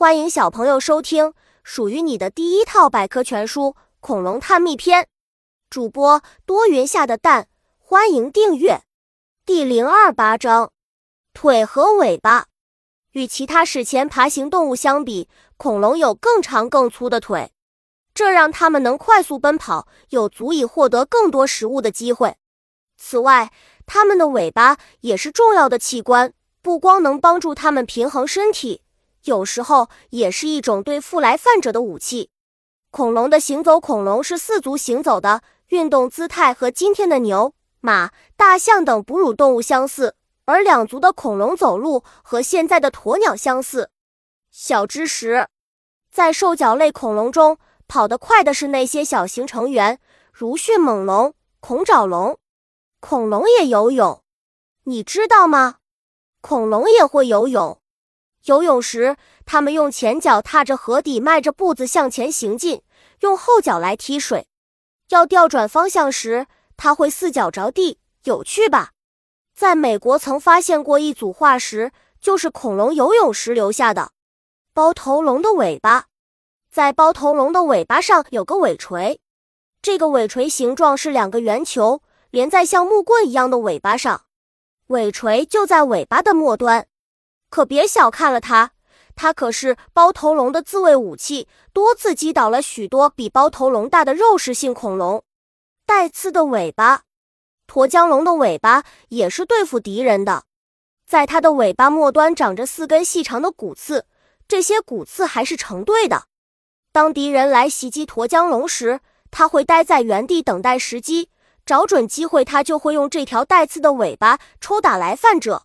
欢迎小朋友收听属于你的第一套百科全书《恐龙探秘篇》，主播多云下的蛋，欢迎订阅。第零二八章：腿和尾巴。与其他史前爬行动物相比，恐龙有更长更粗的腿，这让它们能快速奔跑，有足以获得更多食物的机会。此外，它们的尾巴也是重要的器官，不光能帮助它们平衡身体。有时候也是一种对付来犯者的武器。恐龙的行走，恐龙是四足行走的，运动姿态和今天的牛、马、大象等哺乳动物相似；而两足的恐龙走路和现在的鸵鸟相似。小知识：在兽脚类恐龙中，跑得快的是那些小型成员，如迅猛龙、恐爪龙。恐龙也游泳，你知道吗？恐龙也会游泳。游泳时，它们用前脚踏着河底，迈着步子向前行进，用后脚来踢水。要调转方向时，它会四脚着地，有趣吧？在美国曾发现过一组化石，就是恐龙游泳时留下的。包头龙的尾巴，在包头龙的尾巴上有个尾锤，这个尾锤形状是两个圆球连在像木棍一样的尾巴上，尾锤就在尾巴的末端。可别小看了它，它可是包头龙的自卫武器，多次击倒了许多比包头龙大的肉食性恐龙。带刺的尾巴，驼江龙的尾巴也是对付敌人的，在它的尾巴末端长着四根细长的骨刺，这些骨刺还是成对的。当敌人来袭击驼江龙时，它会待在原地等待时机，找准机会，它就会用这条带刺的尾巴抽打来犯者。